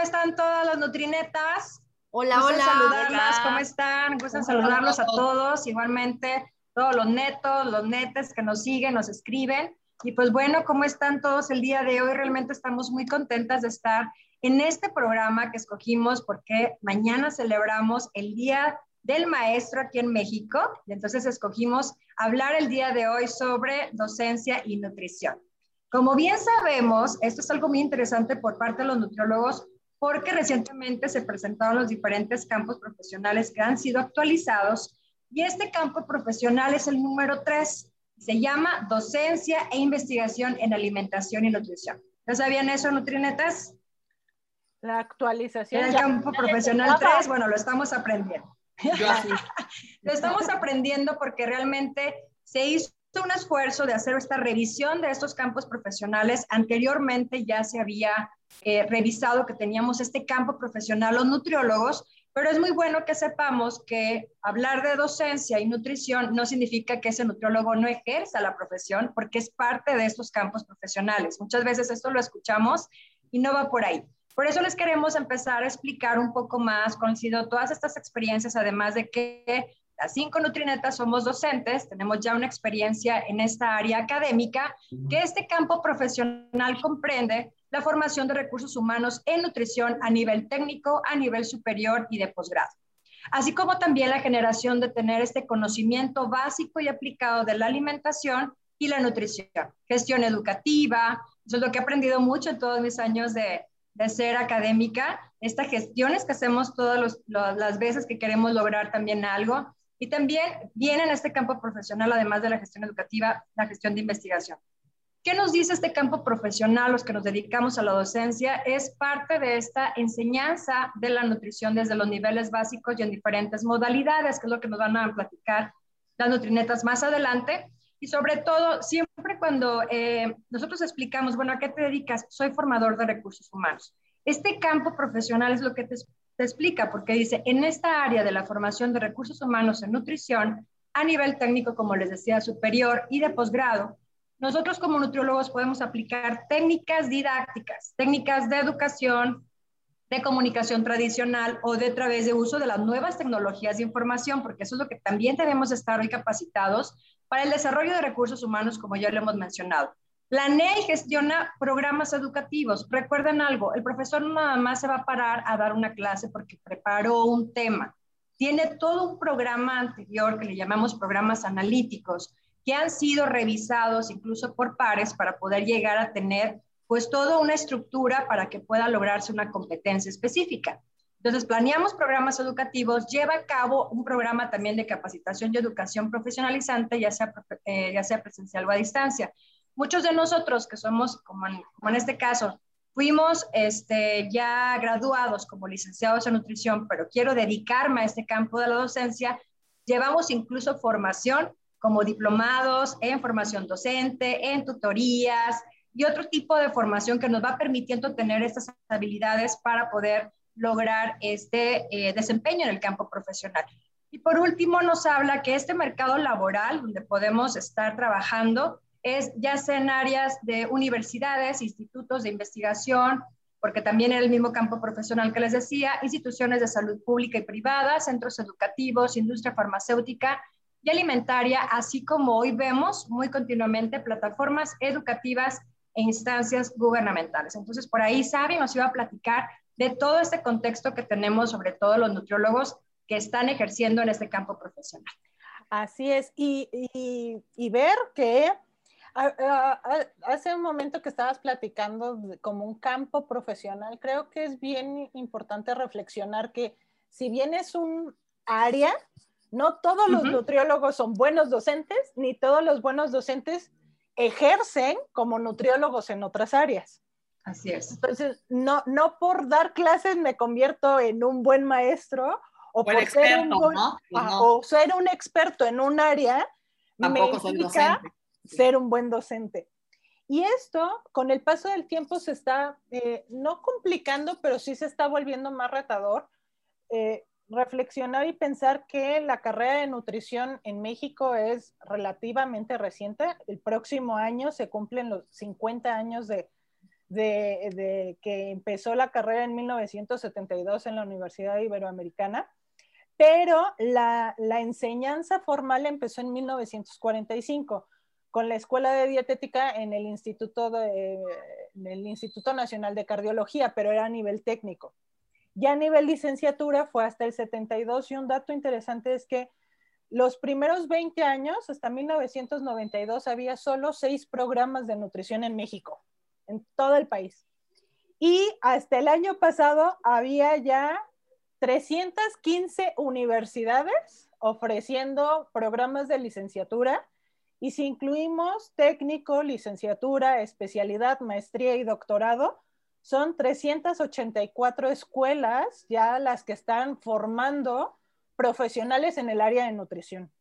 ¿cómo están todas las nutrinetas? Hola, hola. saludarlas, ¿cómo están? Gustan saludarlos a todos, igualmente todos los netos, los netes que nos siguen, nos escriben. Y pues bueno, ¿cómo están todos el día de hoy? Realmente estamos muy contentas de estar en este programa que escogimos porque mañana celebramos el Día del Maestro aquí en México. Y entonces escogimos hablar el día de hoy sobre docencia y nutrición. Como bien sabemos, esto es algo muy interesante por parte de los nutriólogos porque recientemente se presentaron los diferentes campos profesionales que han sido actualizados y este campo profesional es el número tres. Se llama docencia e investigación en alimentación y nutrición. ¿Ya sabían eso, Nutrinetas? La actualización. el campo profesional 3, bueno, lo estamos aprendiendo. lo estamos aprendiendo porque realmente se hizo un esfuerzo de hacer esta revisión de estos campos profesionales. Anteriormente ya se había eh, revisado que teníamos este campo profesional los nutriólogos, pero es muy bueno que sepamos que hablar de docencia y nutrición no significa que ese nutriólogo no ejerza la profesión, porque es parte de estos campos profesionales. Muchas veces esto lo escuchamos y no va por ahí. Por eso les queremos empezar a explicar un poco más, conocido todas estas experiencias, además de que las cinco nutrinetas somos docentes, tenemos ya una experiencia en esta área académica, que este campo profesional comprende la formación de recursos humanos en nutrición a nivel técnico, a nivel superior y de posgrado, así como también la generación de tener este conocimiento básico y aplicado de la alimentación y la nutrición, gestión educativa, eso es lo que he aprendido mucho en todos mis años de, de ser académica, estas gestiones que hacemos todas las veces que queremos lograr también algo, y también viene en este campo profesional, además de la gestión educativa, la gestión de investigación. ¿Qué nos dice este campo profesional, los que nos dedicamos a la docencia? Es parte de esta enseñanza de la nutrición desde los niveles básicos y en diferentes modalidades, que es lo que nos van a platicar las nutrinetas más adelante. Y sobre todo, siempre cuando eh, nosotros explicamos, bueno, ¿a qué te dedicas? Soy formador de recursos humanos. Este campo profesional es lo que te explica, porque dice, en esta área de la formación de recursos humanos en nutrición, a nivel técnico, como les decía, superior y de posgrado, nosotros como nutriólogos podemos aplicar técnicas didácticas, técnicas de educación, de comunicación tradicional o de través de uso de las nuevas tecnologías de información, porque eso es lo que también debemos estar hoy capacitados para el desarrollo de recursos humanos, como ya lo hemos mencionado. Planea y gestiona programas educativos. Recuerden algo, el profesor no nada más se va a parar a dar una clase porque preparó un tema. Tiene todo un programa anterior que le llamamos programas analíticos, que han sido revisados incluso por pares para poder llegar a tener pues toda una estructura para que pueda lograrse una competencia específica. Entonces, planeamos programas educativos, lleva a cabo un programa también de capacitación y educación profesionalizante, ya sea, eh, ya sea presencial o a distancia. Muchos de nosotros que somos, como en, este caso, fuimos este, ya graduados como licenciados en nutrición, pero quiero dedicarme a este campo de la docencia, llevamos incluso formación como diplomados en formación docente, en tutorías y otro tipo de formación que nos va permitiendo tener estas habilidades para poder lograr este eh, desempeño en el campo profesional. Y por último, nos habla que este mercado laboral donde podemos estar trabajando es ya sea en áreas de universidades, institutos de investigación, porque también en el mismo campo profesional que les decía, instituciones de salud pública y privada, centros educativos, industria farmacéutica y alimentaria, así como hoy vemos muy continuamente plataformas educativas e instancias gubernamentales. Entonces, por ahí Sabi nos iba a platicar de todo este contexto que tenemos, sobre todo los nutriólogos que están ejerciendo en este campo profesional. Así es, y, y, y ver que Hace un momento que estabas platicando como un campo profesional, creo que es bien importante reflexionar que si bien es un área, no todos los nutriólogos son buenos docentes, ni todos los buenos docentes ejercen como nutriólogos en otras áreas. Así es. Entonces, no, no por dar clases me convierto en un buen maestro o por ser un pues o ser un experto en un área. Tampoco soy docente ser un buen docente. Y esto, con el paso del tiempo, se está eh, no complicando, pero sí se está volviendo más retador. Eh, reflexionar y pensar que la carrera de nutrición en México es relativamente reciente. El próximo año se cumplen los 50 años de, de, que empezó la carrera en 1972 en la Universidad Iberoamericana, pero la, enseñanza formal empezó en 1945 con la Escuela de Dietética en el Instituto, de, Instituto Nacional de Cardiología, pero era a nivel técnico. Ya a nivel licenciatura fue hasta el 72 y un dato interesante es que los primeros 20 años, hasta 1992, había solo seis programas de nutrición en México, en todo el país. Y hasta el año pasado había ya 315 universidades ofreciendo programas de licenciatura. Y si incluimos técnico, licenciatura, especialidad, maestría y doctorado, son 384 escuelas ya las que están formando profesionales en el área de nutrición.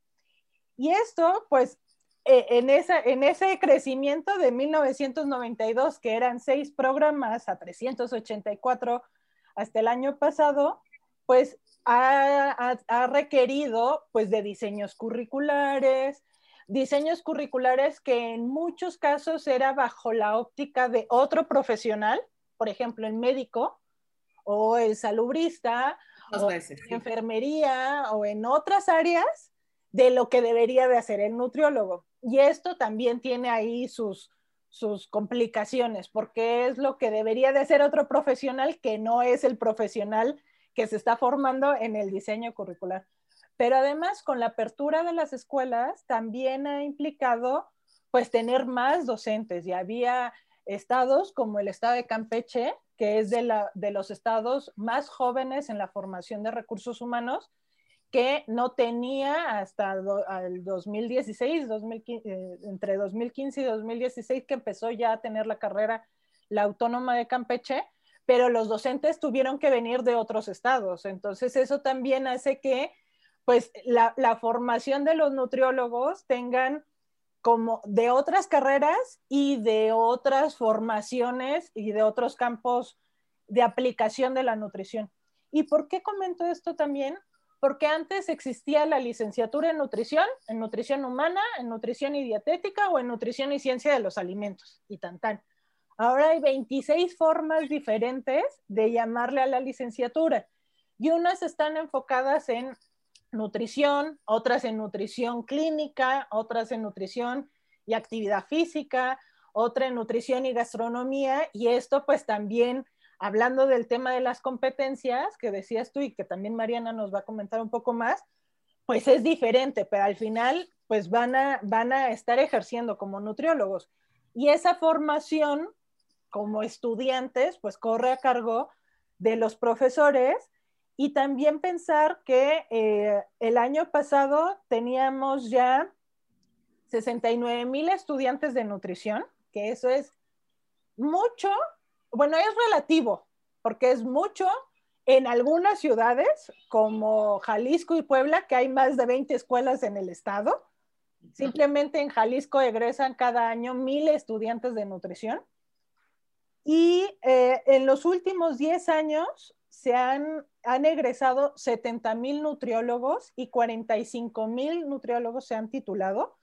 Y esto, pues, e, en, esa, en ese crecimiento de 1992, que eran seis programas a 384 hasta el año pasado, pues ha, ha, requerido pues de diseños curriculares, diseños curriculares que en muchos casos era bajo la óptica de otro profesional, por ejemplo, el médico o el salubrista, o enfermería o en otras áreas de lo que debería de hacer el nutriólogo. Y esto también tiene ahí sus, sus complicaciones, porque es lo que debería de hacer otro profesional que no es el profesional que se está formando en el diseño curricular. Pero además, con la apertura de las escuelas, también ha implicado pues tener más docentes. Y había estados como el estado de Campeche, que es de, la, de los estados más jóvenes en la formación de recursos humanos, que no tenía hasta el 2016, 2015, eh, entre 2015 y 2016, que empezó ya a tener la carrera la autónoma de Campeche, pero los docentes tuvieron que venir de otros estados. Entonces eso también hace que pues la, formación de los nutriólogos tengan como de otras carreras y de otras formaciones y de otros campos de aplicación de la nutrición. ¿Y por qué comento esto también? Porque antes existía la licenciatura en nutrición, en nutrición humana, en nutrición y dietética o en nutrición y ciencia de los alimentos y tan tan. Ahora hay 26 formas diferentes de llamarle a la licenciatura y unas están enfocadas en nutrición, otras en nutrición clínica, otras en nutrición y actividad física, otra en nutrición y gastronomía, y esto pues también hablando del tema de las competencias que decías tú y que también Mariana nos va a comentar un poco más, pues es diferente, pero al final pues van a, van a estar ejerciendo como nutriólogos. Y esa formación como estudiantes pues corre a cargo de los profesores y también pensar que eh, el año pasado teníamos ya 69 mil estudiantes de nutrición, que eso es mucho, bueno, es relativo, porque es mucho en algunas ciudades como Jalisco y Puebla, que hay más de 20 escuelas en el estado. Simplemente en Jalisco egresan cada año mil estudiantes de nutrición. Y eh, en los últimos 10 años se han, han egresado 70 mil nutriólogos y 45 mil nutriólogos se han titulado.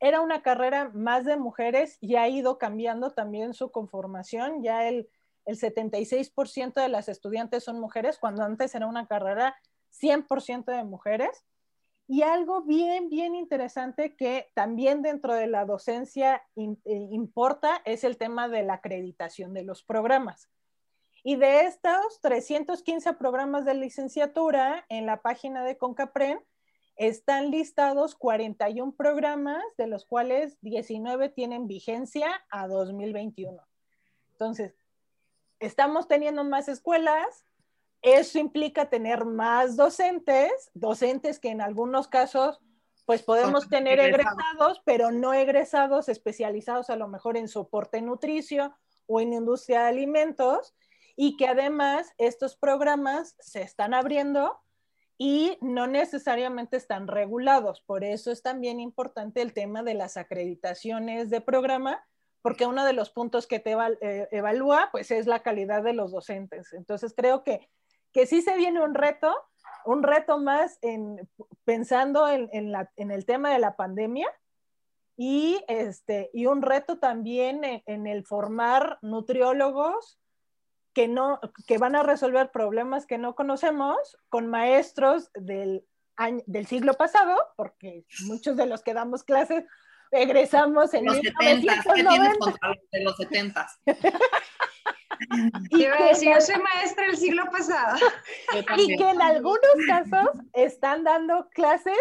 Era una carrera más de mujeres y ha ido cambiando también su conformación. Ya el, el 76% de las estudiantes son mujeres, cuando antes era una carrera 100% de mujeres. Y algo bien, bien interesante que también dentro de la docencia eh, importa es el tema de la acreditación de los programas. Y de estos 315 programas de licenciatura en la página de Concapren, están listados 41 programas, de los cuales 19 tienen vigencia a 2021. Entonces, estamos teniendo más escuelas, eso implica tener más docentes, docentes que en algunos casos pues podemos tener egresados, pero no egresados especializados a lo mejor en soporte nutricio o en industria de alimentos, y que además estos programas se están abriendo y no necesariamente están regulados. Por eso es también importante el tema de las acreditaciones de programa, porque uno de los puntos que te eh, evalúa pues es la calidad de los docentes. Entonces creo que, que sí se viene un reto, un reto más en, pensando en, en, la, en el tema de la pandemia y, este, y un reto también en, el formar nutriólogos que, no, que van a resolver problemas que no conocemos con maestros del, del siglo pasado, porque muchos de los que damos clases egresamos en los 70, ¿qué tienes contra de los 70? y yo soy maestra del siglo pasado. Y que en algunos casos están dando clases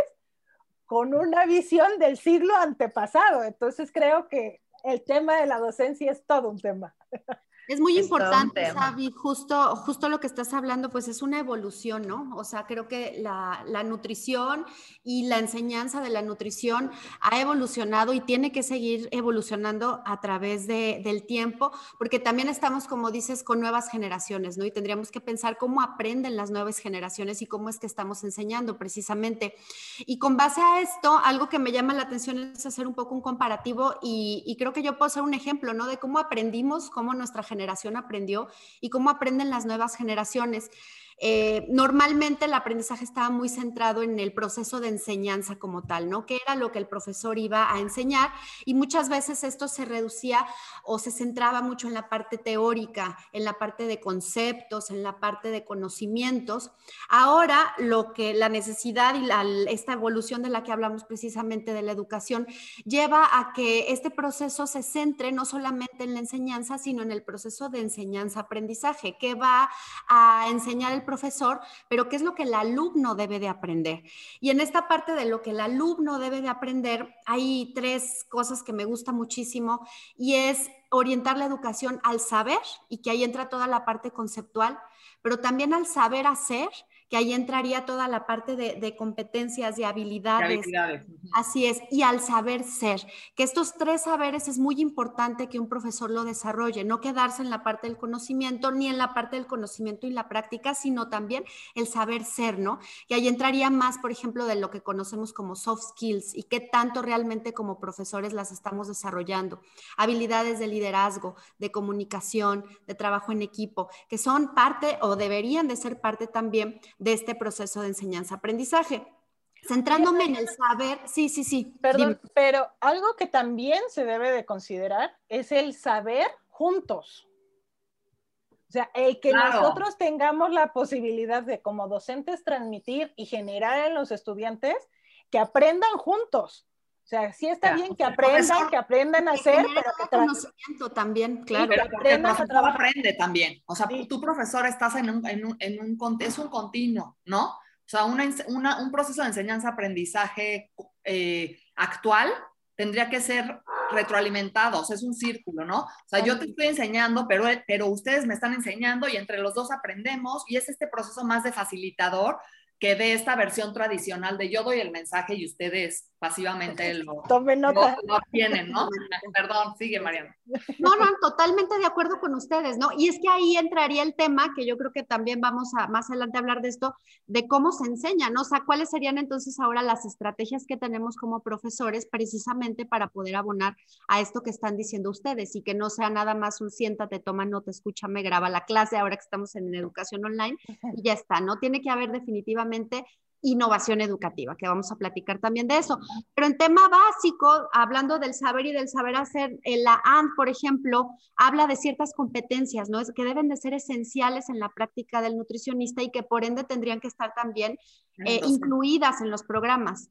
con una visión del siglo antepasado. Entonces creo que el tema de la docencia es todo un tema. Es muy importante, Sabi, justo, justo lo que estás hablando, pues es una evolución, ¿no? O sea, creo que la, nutrición y la enseñanza de la nutrición ha evolucionado y tiene que seguir evolucionando a través del tiempo, porque también estamos, como dices, con nuevas generaciones, ¿no? Y tendríamos que pensar cómo aprenden las nuevas generaciones y cómo es que estamos enseñando precisamente. Y con base a esto, algo que me llama la atención es hacer un poco un comparativo y, y creo que yo puedo ser un ejemplo, ¿no? De cómo aprendimos, cómo nuestra generación aprendió y cómo aprenden las nuevas generaciones. Eh, normalmente el aprendizaje estaba muy centrado en el proceso de enseñanza como tal, ¿no? Que era lo que el profesor iba a enseñar y muchas veces esto se reducía o se centraba mucho en la parte teórica, en la parte de conceptos, en la parte de conocimientos. Ahora lo que la necesidad y esta evolución de la que hablamos precisamente de la educación lleva a que este proceso se centre no solamente en la enseñanza, sino en el proceso de enseñanza-aprendizaje, que va a enseñar el profesor, pero qué es lo que el alumno debe de aprender. Y en esta parte de lo que el alumno debe de aprender, hay tres cosas que me gusta muchísimo y es orientar la educación al saber y que ahí entra toda la parte conceptual, pero también al saber hacer que ahí entraría toda la parte de, competencias y habilidades. Así es, y al saber ser, que estos tres saberes es muy importante que un profesor lo desarrolle, no quedarse en la parte del conocimiento ni en la parte del conocimiento y la práctica, sino también el saber ser, ¿no? Que ahí entraría más, por ejemplo, de lo que conocemos como soft skills y qué tanto realmente como profesores las estamos desarrollando. Habilidades de liderazgo, de comunicación, de trabajo en equipo, que son parte o deberían de ser parte también de este proceso de enseñanza-aprendizaje. Centrándome en el saber, sí, sí, sí. Perdón, pero algo que también se debe de considerar es el saber juntos. O sea, el que nosotros tengamos la posibilidad de como docentes transmitir y generar en los estudiantes que aprendan juntos. O sea, sí está bien que aprendan, que aprendan a hacer, pero que conocimiento también, claro. Pero aprendan a trabajar. aprende también. O sea, tu profesor estás en un, en un, en un, es un continuo, ¿no? O sea, una, un proceso de enseñanza-aprendizaje eh, actual tendría que ser retroalimentado, o sea, es un círculo, ¿no? O sea, yo te estoy enseñando, pero, pero ustedes me están enseñando y entre los dos aprendemos y es este proceso más de facilitador que de esta versión tradicional de yo doy el mensaje y ustedes pasivamente lo, Tomen nota. Lo, tienen, ¿no? Perdón, sigue Mariana. No, no, totalmente de acuerdo con ustedes, ¿no? Y es que ahí entraría el tema, que yo creo que también vamos a más adelante a hablar de esto, de cómo se enseña, ¿no? O sea, cuáles serían entonces ahora las estrategias que tenemos como profesores precisamente para poder abonar a esto que están diciendo ustedes y que no sea nada más un siéntate, toma nota, escúchame, graba la clase, ahora que estamos en educación online y ya está, ¿no? Tiene que haber definitivamente innovación educativa, que vamos a platicar también de eso. Pero en tema básico, hablando del saber y del saber hacer, la AND, por ejemplo, habla de ciertas competencias, ¿no? Es que deben de ser esenciales en la práctica del nutricionista y que por ende tendrían que estar también eh, incluidas en los programas.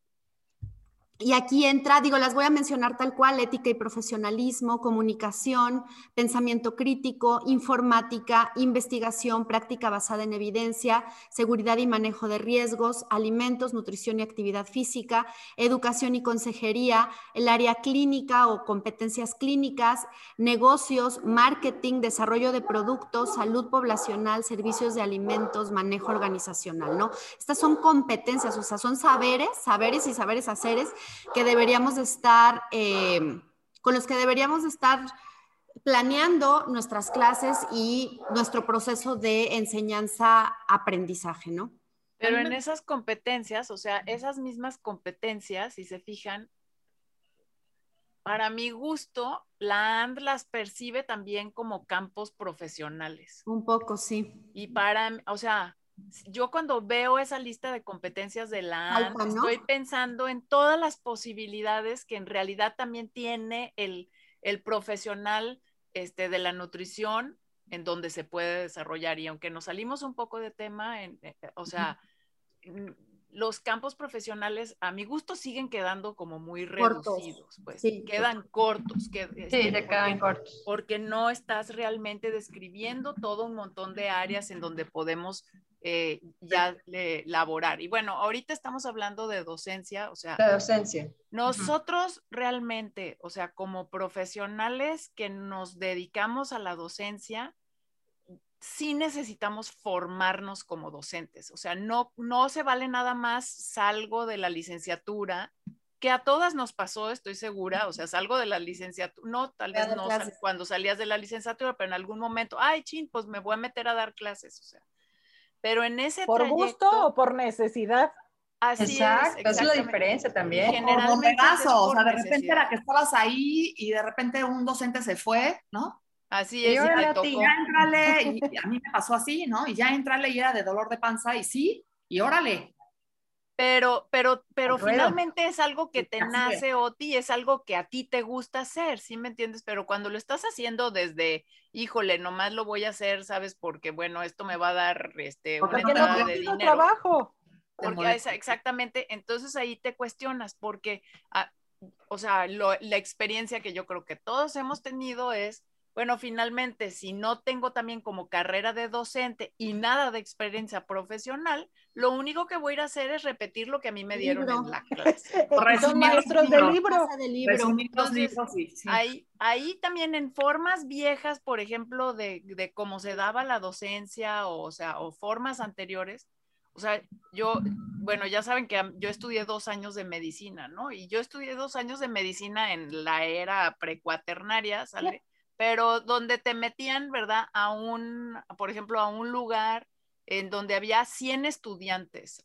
Y aquí entra, digo, las voy a mencionar tal cual, ética y profesionalismo, comunicación, pensamiento crítico, informática, investigación, práctica basada en evidencia, seguridad y manejo de riesgos, alimentos, nutrición y actividad física, educación y consejería, el área clínica o competencias clínicas, negocios, marketing, desarrollo de productos, salud poblacional, servicios de alimentos, manejo organizacional, ¿no? Estas son competencias, o sea, son saberes, saberes y saberes haceres que deberíamos estar, eh, con los que deberíamos estar planeando nuestras clases y nuestro proceso de enseñanza-aprendizaje, ¿no? Pero en esas competencias, o sea, esas mismas competencias, si se fijan, para mi gusto, la AND las percibe también como campos profesionales. Un poco, sí. Y para, o sea, yo cuando veo esa lista de competencias de la estoy pensando en todas las posibilidades que en realidad también tiene el, el profesional este, de la nutrición en donde se puede desarrollar. Y aunque nos salimos un poco de tema, en, eh, o sea, los campos profesionales a mi gusto siguen quedando como muy reducidos, pues quedan cortos. Que, sí, este, te quedan cortos. Porque no estás realmente describiendo todo un montón de áreas en donde podemos eh, ya laborar. Y bueno, ahorita estamos hablando de docencia, o sea, de docencia. Nosotros realmente, o sea, como profesionales que nos dedicamos a la docencia, sí necesitamos formarnos como docentes. O sea, no, no se vale nada más salgo de la licenciatura, que a todas nos pasó, estoy segura. O sea, salgo de la licenciatura, no, tal vez no cuando salías de la licenciatura, pero en algún momento, ay, chin, pues me voy a meter a dar clases. O sea, pero en ese ¿Por gusto o por necesidad? Así Exacto, esa es la diferencia también. Generalmente. o sea, de repente era que estabas ahí y de repente un docente se fue, ¿no? Así es, y, ya entrale, y a mí me pasó así, ¿no? Y ya entrale y era de dolor de panza y sí, y órale. Pero, pero, pero finalmente es algo que te nace, Oti, es algo que a ti te gusta hacer, ¿sí me entiendes? Pero cuando lo estás haciendo desde, híjole, nomás lo voy a hacer, ¿sabes? Porque, bueno, esto me va a dar este, una entrada de dinero. trabajo. Porque exactamente, entonces ahí te cuestionas, porque, ah, o sea, la experiencia que yo creo que todos hemos tenido es, bueno, finalmente, si no tengo también como carrera de docente y nada de experiencia profesional, lo único que voy a ir a hacer es repetir lo que a mí me dieron en la clase. Son maestros de libro. ahí, ahí, también en formas viejas, por ejemplo, de, de, cómo se daba la docencia, o, sea, o formas anteriores, o sea, yo, bueno, ya saben que yo estudié dos años de medicina, ¿no? Y yo estudié dos años de medicina en la era precuaternaria, ¿sale? Pero donde te metían, ¿verdad? A un, por ejemplo, a un lugar en donde había 100 estudiantes,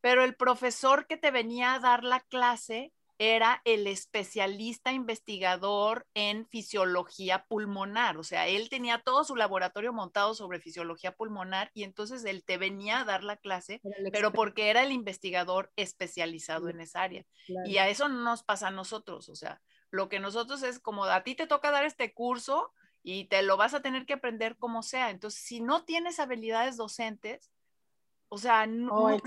pero el profesor que te venía a dar la clase era el especialista investigador en fisiología pulmonar, o sea, él tenía todo su laboratorio montado sobre fisiología pulmonar y entonces él te venía a dar la clase, pero porque era el investigador especializado en esa área. Y a eso no nos pasa a nosotros, o sea, lo que nosotros es como a ti te toca dar este curso y te lo vas a tener que aprender como sea. Entonces, si no tienes habilidades docentes, o sea, no,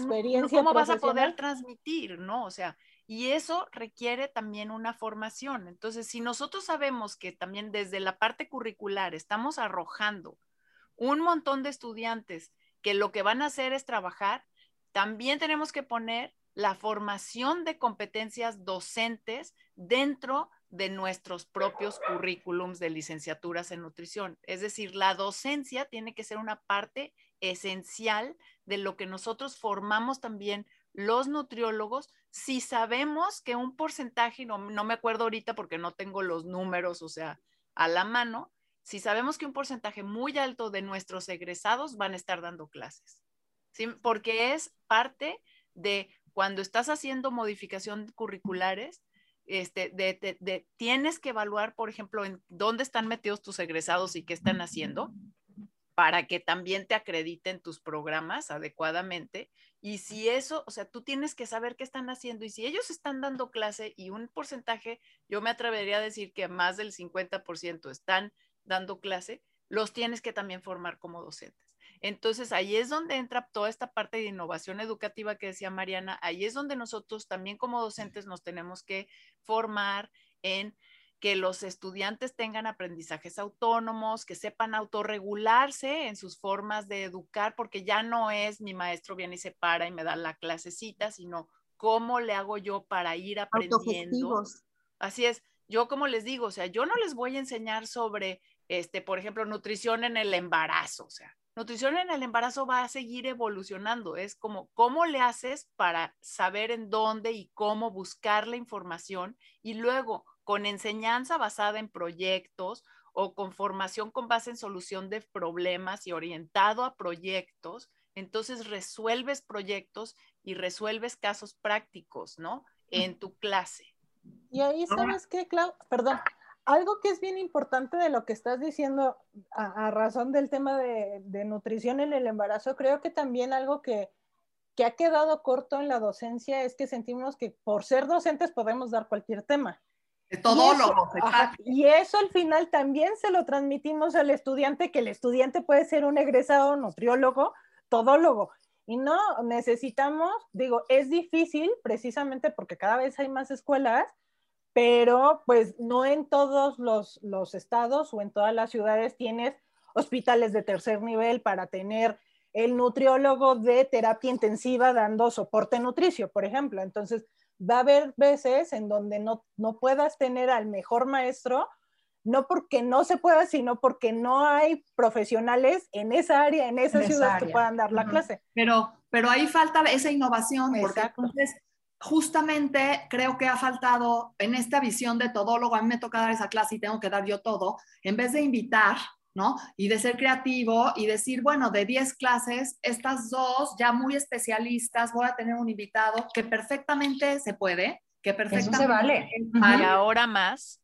¿cómo vas a poder transmitir, no? O sea, y eso requiere también una formación. Entonces, si nosotros sabemos que también desde la parte curricular estamos arrojando un montón de estudiantes que lo que van a hacer es trabajar, también tenemos que poner la formación de competencias docentes dentro de nuestros propios currículums de licenciaturas en nutrición. Es decir, la docencia tiene que ser una parte esencial de lo que nosotros formamos también los nutriólogos si sabemos que un porcentaje, no, no me acuerdo ahorita porque no tengo los números, o sea, a la mano, si sabemos que un porcentaje muy alto de nuestros egresados van a estar dando clases, ¿sí? porque es parte de cuando estás haciendo modificación curriculares, este, tienes que evaluar, por ejemplo, en dónde están metidos tus egresados y qué están haciendo para que también te acrediten tus programas adecuadamente. Y si eso, o sea, tú tienes que saber qué están haciendo y si ellos están dando clase y un porcentaje, yo me atrevería a decir que más del 50% están dando clase, los tienes que también formar como docentes. Entonces, ahí es donde entra toda esta parte de innovación educativa que decía Mariana, ahí es donde nosotros también como docentes nos tenemos que formar en que los estudiantes tengan aprendizajes autónomos, que sepan autorregularse en sus formas de educar, porque ya no es mi maestro viene y se para y me da la clasecita, sino cómo le hago yo para ir aprendiendo. Así es, yo como les digo, o sea, yo no les voy a enseñar sobre, este, por ejemplo, nutrición en el embarazo, o sea, nutrición en el embarazo va a seguir evolucionando. Es como, ¿cómo le haces para saber en dónde y cómo buscar la información? Y luego, con enseñanza basada en proyectos o con formación con base en solución de problemas y orientado a proyectos, entonces resuelves proyectos y resuelves casos prácticos, ¿no? En tu clase. Y ahí, ¿sabes qué, Clau? Perdón, algo que es bien importante de lo que estás diciendo a, razón del tema de, nutrición en el embarazo, creo que también algo que, que, ha quedado corto en la docencia es que sentimos que por ser docentes podemos dar cualquier tema. Todo y y eso al final también se lo transmitimos al estudiante, que el estudiante puede ser un egresado nutriólogo, todólogo. Y no necesitamos, digo, es difícil precisamente porque cada vez hay más escuelas, pero pues no en todos los, los estados o en todas las ciudades tienes hospitales de tercer nivel para tener el nutriólogo de terapia intensiva dando soporte nutricio, por ejemplo. Entonces, va a haber veces en donde no, no puedas tener al mejor maestro, no porque no se pueda, sino porque no hay profesionales en esa área, en esa ciudad que puedan dar la clase. Pero, pero ahí falta esa innovación, porque entonces justamente creo que ha faltado en esta visión de todólogo, a mí me toca dar esa clase y tengo que dar yo todo, en vez de invitar ¿no? Y de ser creativo y decir, bueno, de 10 clases, estas dos ya muy especialistas, voy a tener un invitado que perfectamente se puede, que perfectamente se vale. Y ahora más.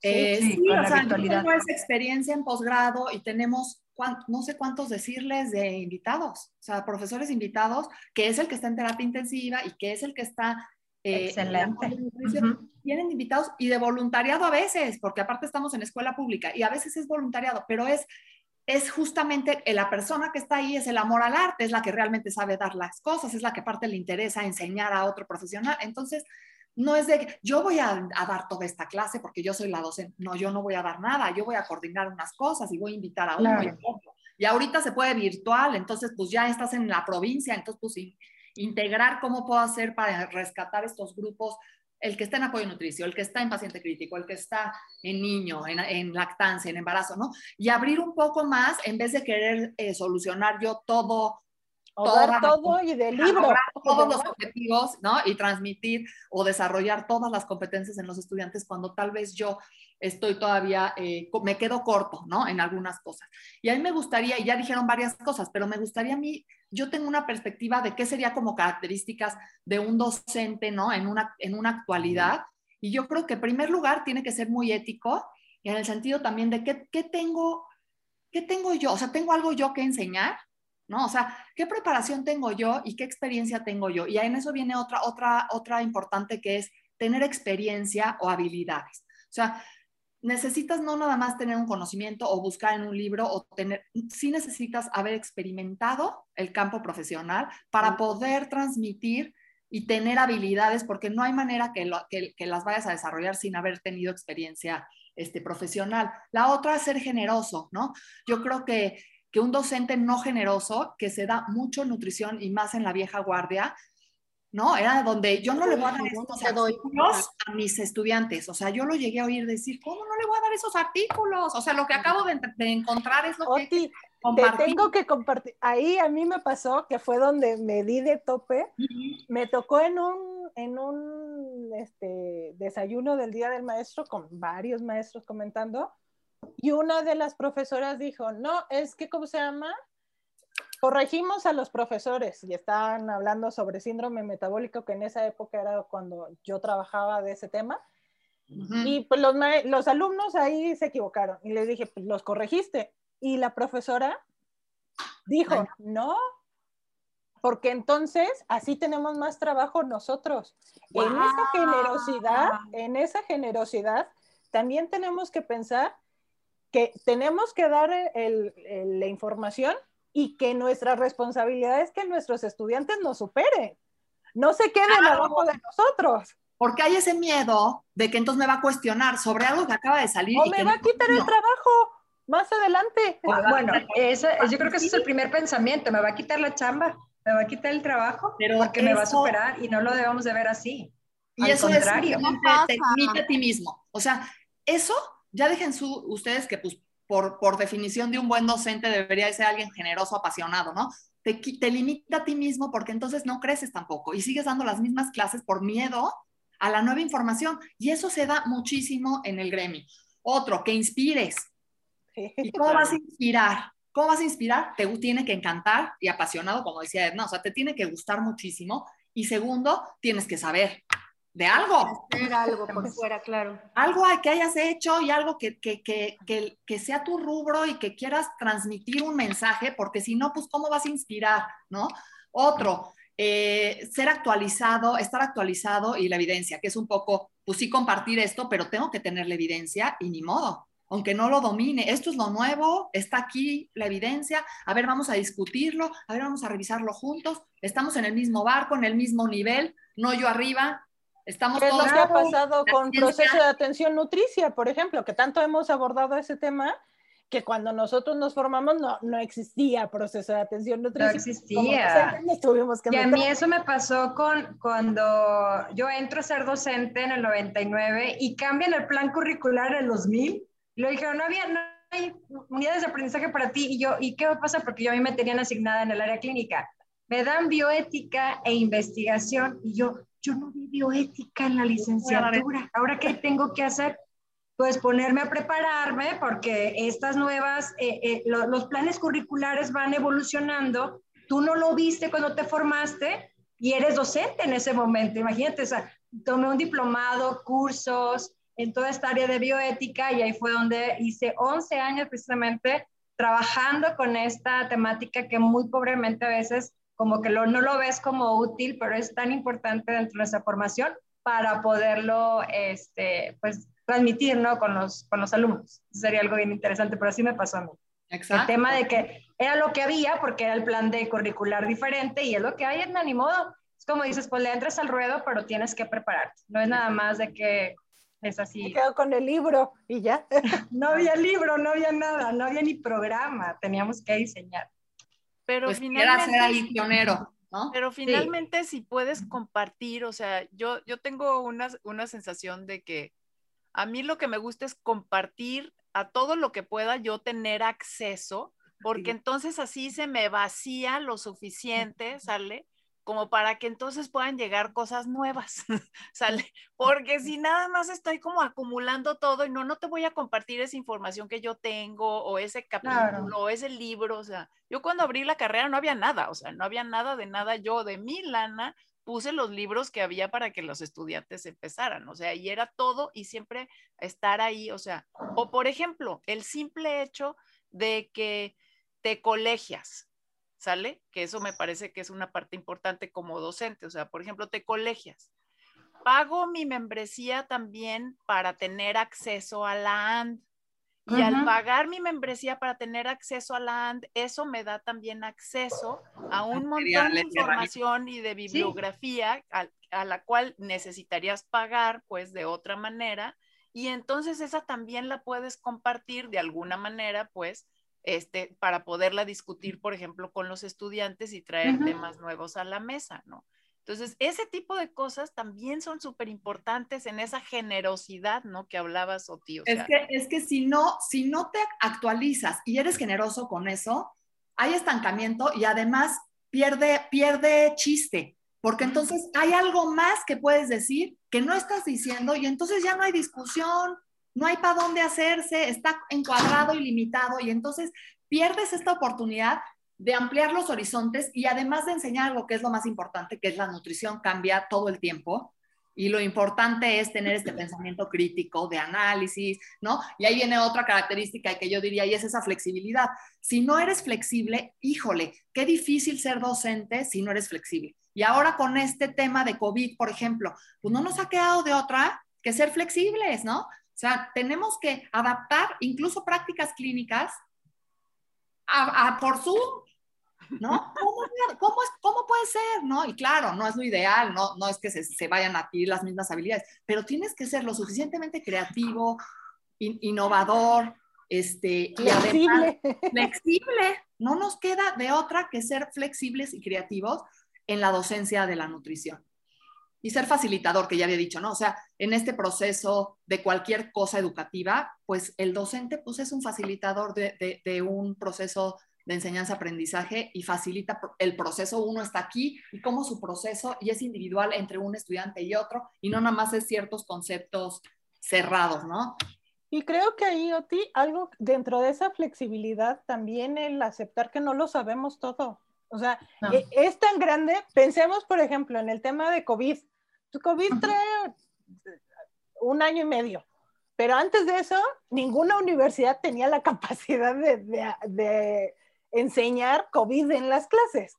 Eh, sí, sí, o sea, tengo esa experiencia en posgrado y tenemos no sé cuántos decirles de invitados, o sea, profesores invitados, que es el que está en terapia intensiva y que es el que está eh, Excelente. Tienen invitados y de voluntariado a veces, porque aparte estamos en escuela pública y a veces es voluntariado, pero es, es justamente la persona que está ahí, es el amor al arte, es la que realmente sabe dar las cosas, es la que aparte le interesa enseñar a otro profesional. Entonces, no es de yo voy a, dar toda esta clase porque yo soy la docente. No, yo no voy a dar nada, yo voy a coordinar unas cosas y voy a invitar a uno y a otro. Y ahorita se puede virtual, entonces pues ya estás en la provincia, entonces pues integrar cómo puedo hacer para rescatar estos grupos, el que está en apoyo nutricio, el que está en paciente crítico, el que está en niño, en, lactancia, en embarazo, ¿no? Y abrir un poco más en vez de querer eh, solucionar yo todo o todo y de libro. Todos los objetivos, ¿no? Y transmitir o desarrollar todas las competencias en los estudiantes cuando tal vez yo estoy todavía, eh, me quedo corto, ¿no? En algunas cosas. Y a mí me gustaría, y ya dijeron varias cosas, pero me gustaría a mí, yo tengo una perspectiva de qué sería como características de un docente, ¿no? En una, en una actualidad. Y yo creo que en primer lugar tiene que ser muy ético y en el sentido también de qué, qué tengo, qué tengo yo, o sea, tengo algo yo que enseñar, ¿no? O sea, ¿qué preparación tengo yo y qué experiencia tengo yo? Y en eso viene otra, otra, otra importante que es tener experiencia o habilidades. O sea, necesitas no nada más tener un conocimiento o buscar en un libro o tener, sí necesitas haber experimentado el campo profesional para poder transmitir y tener habilidades, porque no hay manera que, que, las vayas a desarrollar sin haber tenido experiencia este, profesional. La otra es ser generoso, ¿no? Yo creo que, que un docente no generoso, que se da mucho nutrición y más en la vieja guardia, ¿no? Era donde yo no le voy a dar estos artículos a mis estudiantes. O sea, yo lo llegué a oír decir, ¿cómo no le voy a dar esos artículos? O sea, lo que acabo de, encontrar es lo que te tengo que compartir. Ahí a mí me pasó que fue donde me di de tope. Me tocó en un, en un este, desayuno del Día del Maestro con varios maestros comentando. Y una de las profesoras dijo, no, es que, ¿cómo se llama? corregimos a los profesores y estaban hablando sobre síndrome metabólico, que en esa época era cuando yo trabajaba de ese tema. Y pues los, los, alumnos ahí se equivocaron y les dije, pues los corregiste. Y la profesora dijo, no, porque entonces así tenemos más trabajo nosotros. En esa generosidad, en esa generosidad, también tenemos que pensar que tenemos que dar la información y que nuestra responsabilidad es que nuestros estudiantes nos superen, no se queden abajo de nosotros. Porque hay ese miedo de que entonces me va a cuestionar sobre algo que acaba de salir. O me va a quitar el trabajo más adelante. Bueno, yo creo que ese es el primer pensamiento, me va a quitar la chamba, me va a quitar el trabajo, pero porque me va a superar y no lo debemos de ver así. Y eso contrario. es, te, te a ti mismo. O sea, eso, ya dejen su, ustedes que pues por, definición de un buen docente debería ser alguien generoso, apasionado, ¿no? Te, te limita a ti mismo porque entonces no creces tampoco y sigues dando las mismas clases por miedo a la nueva información. Y eso se da muchísimo en el gremio. Otro, que inspires. ¿Y cómo vas a inspirar? ¿Cómo vas a inspirar? Te tiene que encantar y apasionado, como decía Edna, o sea, te tiene que gustar muchísimo. Y segundo, tienes que saber. De algo. Hacer algo por fuera, claro. Algo que hayas hecho y algo que, que, que, que, sea tu rubro y que quieras transmitir un mensaje, porque si no, pues cómo vas a inspirar, ¿no? Otro, eh, ser actualizado, estar actualizado y la evidencia, que es un poco, pues sí compartir esto, pero tengo que tener la evidencia y ni modo, aunque no lo domine. Esto es lo nuevo, está aquí la evidencia, a ver, vamos a discutirlo, a ver, vamos a revisarlo juntos, estamos en el mismo barco, en el mismo nivel, no yo arriba, Estamos ¿Qué es lo que ha pasado con proceso de atención nutricia, por ejemplo, que tanto hemos abordado ese tema que cuando nosotros nos formamos no, no existía proceso de atención nutricia. No existía. Tuvimos que y a mí eso me pasó con cuando yo entro a ser docente en el 99 y cambian el plan curricular en el 2000. Y lo dijeron, no había, no hay unidades de aprendizaje para ti. Y yo, ¿y qué pasa? Porque yo a mí me tenían asignada en el área clínica. Me dan bioética e investigación y yo, yo no vi bioética en la licenciatura. ¿Ahora qué tengo que hacer? Pues ponerme a prepararme porque estas nuevas, eh, eh, los planes curriculares van evolucionando. Tú no lo viste cuando te formaste y eres docente en ese momento. Imagínate, o sea, tomé un diplomado, cursos en toda esta área de bioética y ahí fue donde hice 11 años precisamente trabajando con esta temática que muy pobremente a veces como que no lo ves como útil, pero es tan importante dentro de nuestra formación para poderlo, este, pues, transmitir, ¿no? Con los, con los alumnos. sería algo bien interesante, pero así me pasó a mí. Exacto. El tema de que era lo que había porque era el plan de curricular diferente y es lo que hay, en ni modo. Es como dices, pues le entras al ruedo, pero tienes que prepararte. No es nada más de que es así. Me quedo con el libro y ya. no había libro, no había nada, no había ni programa, teníamos que diseñar. Pero pues finalmente, ser ahí pionero. ¿no? Pero finalmente si puedes compartir, o sea, yo, yo tengo una, una sensación de que a mí lo que me gusta es compartir a todo lo que pueda yo tener acceso, porque entonces así se me vacía lo suficiente, ¿sale? Como para que entonces puedan llegar cosas nuevas, ¿sale? Porque si nada más estoy como acumulando todo y no, no te voy a compartir esa información que yo tengo o ese capítulo o ese libro, o sea, yo cuando abrí la carrera no había nada, o sea, no había nada de nada, yo de mi lana puse los libros que había para que los estudiantes empezaran, o sea, y era todo y siempre estar ahí, o sea, o por ejemplo, el simple hecho de que te colegias, ¿sale? Que eso me parece que es una parte importante como docente, o sea, por ejemplo, te colegias. Pago mi membresía también para tener acceso a la AND. Y al pagar mi membresía para tener acceso a la AND, eso me da también acceso a un montón de información y de bibliografía a, a, la cual necesitarías pagar pues de otra manera. Y entonces esa también la puedes compartir de alguna manera pues este, para poderla discutir, por ejemplo, con los estudiantes y traer temas nuevos a la mesa, ¿no? Entonces, ese tipo de cosas también son súper importantes en esa generosidad, ¿no? Que hablabas, o tío. Es que, es que si no, si no te actualizas y eres generoso con eso, hay estancamiento y además pierde, pierde chiste, porque entonces hay algo más que puedes decir que no estás diciendo y entonces ya no hay discusión, no hay para dónde hacerse, está encuadrado y limitado y entonces pierdes esta oportunidad de ampliar los horizontes y además de enseñar algo que es lo más importante, que es la nutrición, cambia todo el tiempo. Y lo importante es tener este pensamiento crítico de análisis, ¿no? Y ahí viene otra característica que yo diría, y es esa flexibilidad. Si no eres flexible, híjole, qué difícil ser docente si no eres flexible. Y ahora con este tema de COVID, por ejemplo, pues no nos ha quedado de otra que ser flexibles, ¿no? O sea, tenemos que adaptar incluso prácticas clínicas a, por Zoom, ¿no? ¿Cómo, ¿Cómo, puede ser? ¿no? Y claro, no es lo ideal, no, no es que se, vayan a adquirir las mismas habilidades, pero tienes que ser lo suficientemente creativo, innovador, este, flexible. flexible. No nos queda de otra que ser flexibles y creativos en la docencia de la nutrición y ser facilitador, que ya había dicho, ¿no? O sea, en este proceso de cualquier cosa educativa, pues el docente pues es un facilitador de, un proceso de enseñanza-aprendizaje y facilita el proceso. Uno está aquí y cómo su proceso y es individual entre un estudiante y otro y no nada más es ciertos conceptos cerrados, ¿no? Y creo que ahí, Oti, algo dentro de esa flexibilidad también el aceptar que no lo sabemos todo. O sea, e, es tan grande, pensemos por ejemplo en el tema de COVID COVID trae un año y medio, pero antes de eso, ninguna universidad tenía la capacidad de, enseñar COVID en las clases.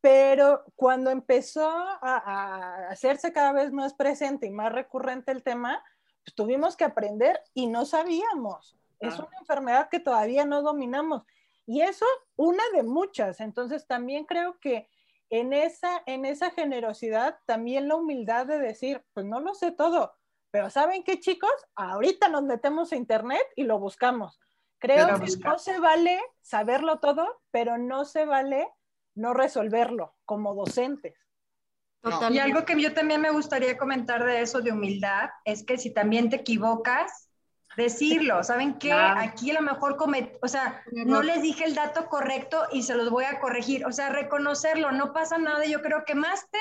Pero cuando empezó a, hacerse cada vez más presente y más recurrente el tema, pues tuvimos que aprender y no sabíamos. Es una enfermedad que todavía no dominamos. Y eso, una de muchas. Entonces, también creo que en esa, en esa generosidad, también la humildad de decir, pues no lo sé todo, pero ¿saben qué, chicos? Ahorita nos metemos a internet y lo buscamos. Creo que no se vale saberlo todo, pero no se vale no resolverlo como docentes. Y algo que yo también me gustaría comentar de eso de humildad es que si también te equivocas, decirlo. ¿Saben qué? Aquí a lo mejor, comet o sea, no les dije el dato correcto y se los voy a corregir. O sea, reconocerlo, no pasa nada. Yo creo que más te,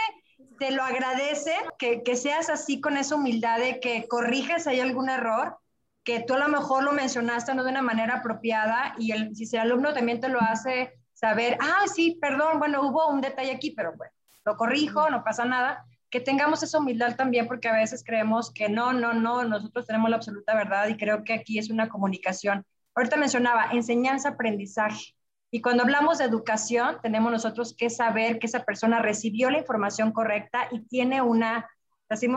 te lo agradece que, que seas así con esa humildad de que corriges ahí algún error, que tú a lo mejor lo mencionaste no de una manera apropiada y el, si el alumno también te lo hace saber, ah, sí, perdón, bueno, hubo un detalle aquí, pero bueno, lo corrijo, no pasa nada que tengamos esa humildad también, porque a veces creemos que no, no, no, nosotros tenemos la absoluta verdad y creo que aquí es una comunicación. Ahorita mencionaba enseñanza, aprendizaje. Y cuando hablamos de educación, tenemos nosotros que saber que esa persona recibió la información correcta y tiene una,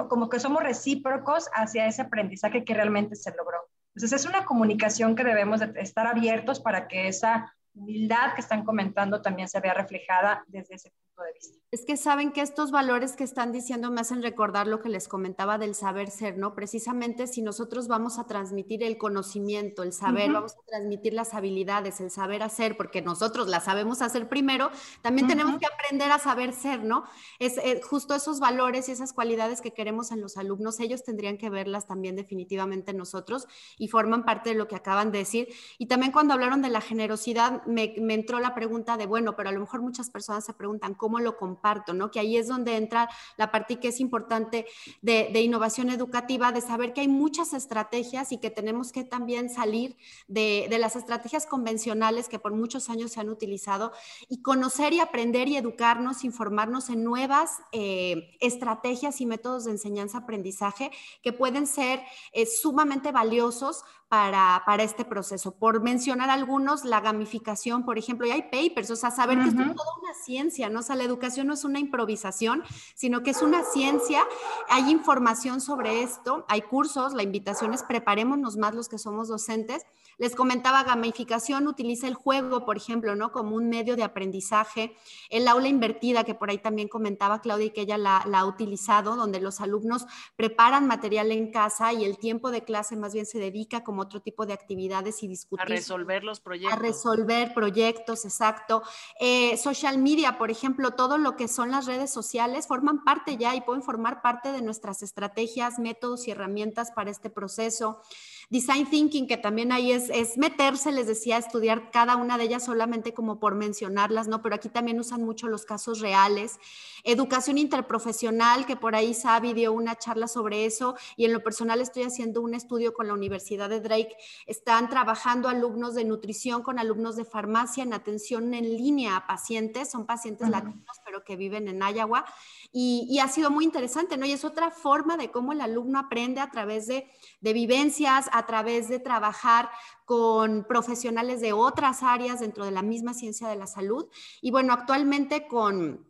como que somos recíprocos hacia ese aprendizaje que realmente se logró. Entonces es una comunicación que debemos de estar abiertos para que esa humildad que están comentando también se vea reflejada desde ese punto de vista. Es que saben que estos valores que están diciendo me hacen recordar lo que les comentaba del saber ser, ¿no? Precisamente si nosotros vamos a transmitir el conocimiento, el saber, vamos a transmitir las habilidades, el saber hacer, porque nosotros las sabemos hacer primero, también tenemos que aprender a saber ser, ¿no? Es, eh, justo esos valores y esas cualidades que queremos en los alumnos, ellos tendrían que verlas también definitivamente en nosotros y forman parte de lo que acaban de decir. Y también cuando hablaron de la generosidad, me, me entró la pregunta de, bueno, pero a lo mejor muchas personas se preguntan, ¿cómo lo comparto? ¿no? Que ahí es donde entra la parte que es importante de, innovación educativa, de saber que hay muchas estrategias y que tenemos que también salir de, las estrategias convencionales que por muchos años se han utilizado y conocer y aprender y educarnos, informarnos en nuevas eh, estrategias y métodos de enseñanza-aprendizaje que pueden ser eh, sumamente valiosos para, este proceso. Por mencionar algunos, la gamificación, por ejemplo, y hay papers, o sea, saber que esto es toda una ciencia, ¿no? O sea, la educación no es una improvisación, sino que es una ciencia, hay información sobre esto, hay cursos, la invitación es preparémonos más los que somos docentes. Les comentaba, gamificación utiliza el juego, por ejemplo, ¿no? Como un medio de aprendizaje. El aula invertida, que por ahí también comentaba Claudia y que ella la, la ha utilizado, donde los alumnos preparan material en casa y el tiempo de clase más bien se dedica como otro tipo de actividades y discutir. A resolver los proyectos. A resolver proyectos, exacto. Eh, social media, por ejemplo, todo lo que son las redes sociales forman parte ya y pueden formar parte de nuestras estrategias, métodos y herramientas para este proceso. Design Thinking, que también ahí es, es meterse, les decía, estudiar cada una de ellas solamente como por mencionarlas, ¿no? Pero aquí también usan mucho los casos reales. Educación interprofesional, que por ahí Sabi dio una charla sobre eso y en lo personal estoy haciendo un estudio con la Universidad de Drake. Están trabajando alumnos de nutrición con alumnos de farmacia en atención en línea a pacientes, son pacientes latinos que viven en Iowa y, ha sido muy interesante, ¿no? Y es otra forma de cómo el alumno aprende a través de vivencias, a través de trabajar con profesionales de otras áreas dentro de la misma ciencia de la salud. Y bueno, actualmente con